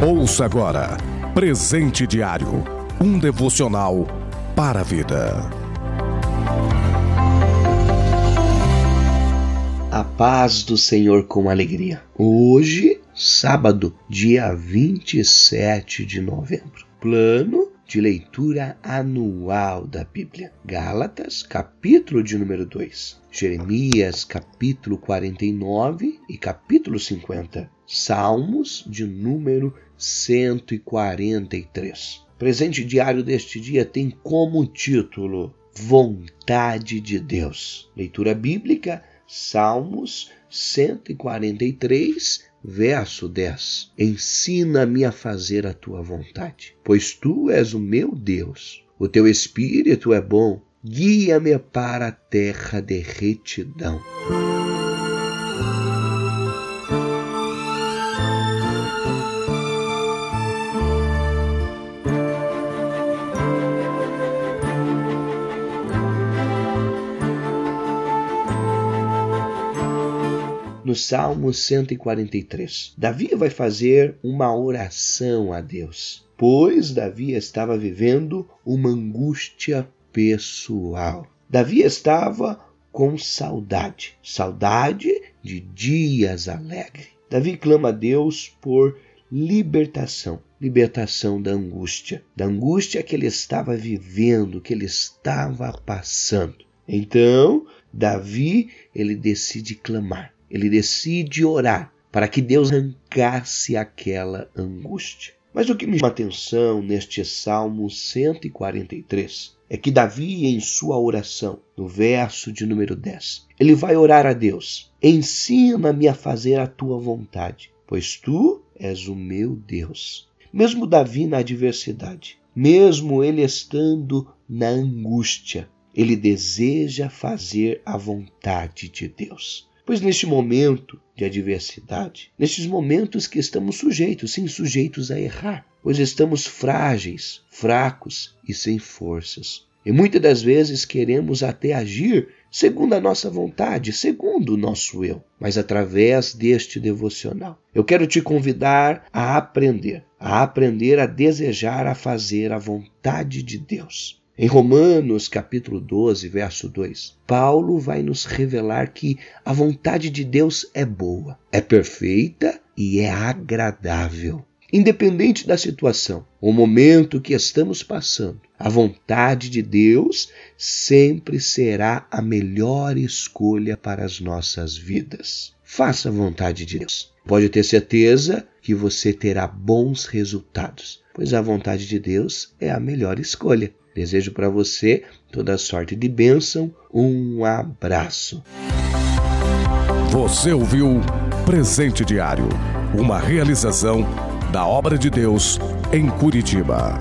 Ouça agora Presente Diário um devocional para a vida. A paz do Senhor com alegria. Hoje, sábado, dia 27 de novembro. Plano de leitura anual da Bíblia. Gálatas, capítulo de número 2. Jeremias, capítulo 49 e capítulo 50. Salmos de número 143. Presente diário deste dia tem como título Vontade de Deus. Leitura bíblica, Salmos 143, verso 10. Ensina-me a fazer a tua vontade, pois tu és o meu Deus. O teu espírito é bom, guia-me para a terra de retidão. Salmo 143. Davi vai fazer uma oração a Deus, pois Davi estava vivendo uma angústia pessoal. Davi estava com saudade, saudade de dias alegres. Davi clama a Deus por libertação, libertação da angústia, da angústia que ele estava vivendo, que ele estava passando. Então, Davi, ele decide clamar ele decide orar para que Deus arrancasse aquela angústia. Mas o que me chama atenção neste Salmo 143 é que Davi, em sua oração, no verso de número 10, ele vai orar a Deus: Ensina-me a fazer a tua vontade, pois tu és o meu Deus. Mesmo Davi na adversidade, mesmo ele estando na angústia, ele deseja fazer a vontade de Deus. Pois neste momento de adversidade, nestes momentos que estamos sujeitos, sim, sujeitos a errar, pois estamos frágeis, fracos e sem forças. E muitas das vezes queremos até agir segundo a nossa vontade, segundo o nosso eu. Mas através deste devocional, eu quero te convidar a aprender, a aprender a desejar a fazer a vontade de Deus. Em Romanos capítulo 12, verso 2, Paulo vai nos revelar que a vontade de Deus é boa, é perfeita e é agradável. Independente da situação, o momento que estamos passando, a vontade de Deus sempre será a melhor escolha para as nossas vidas. Faça a vontade de Deus. Pode ter certeza que você terá bons resultados, pois a vontade de Deus é a melhor escolha. Desejo para você toda sorte de bênção. Um abraço. Você ouviu Presente Diário, uma realização da obra de Deus em Curitiba.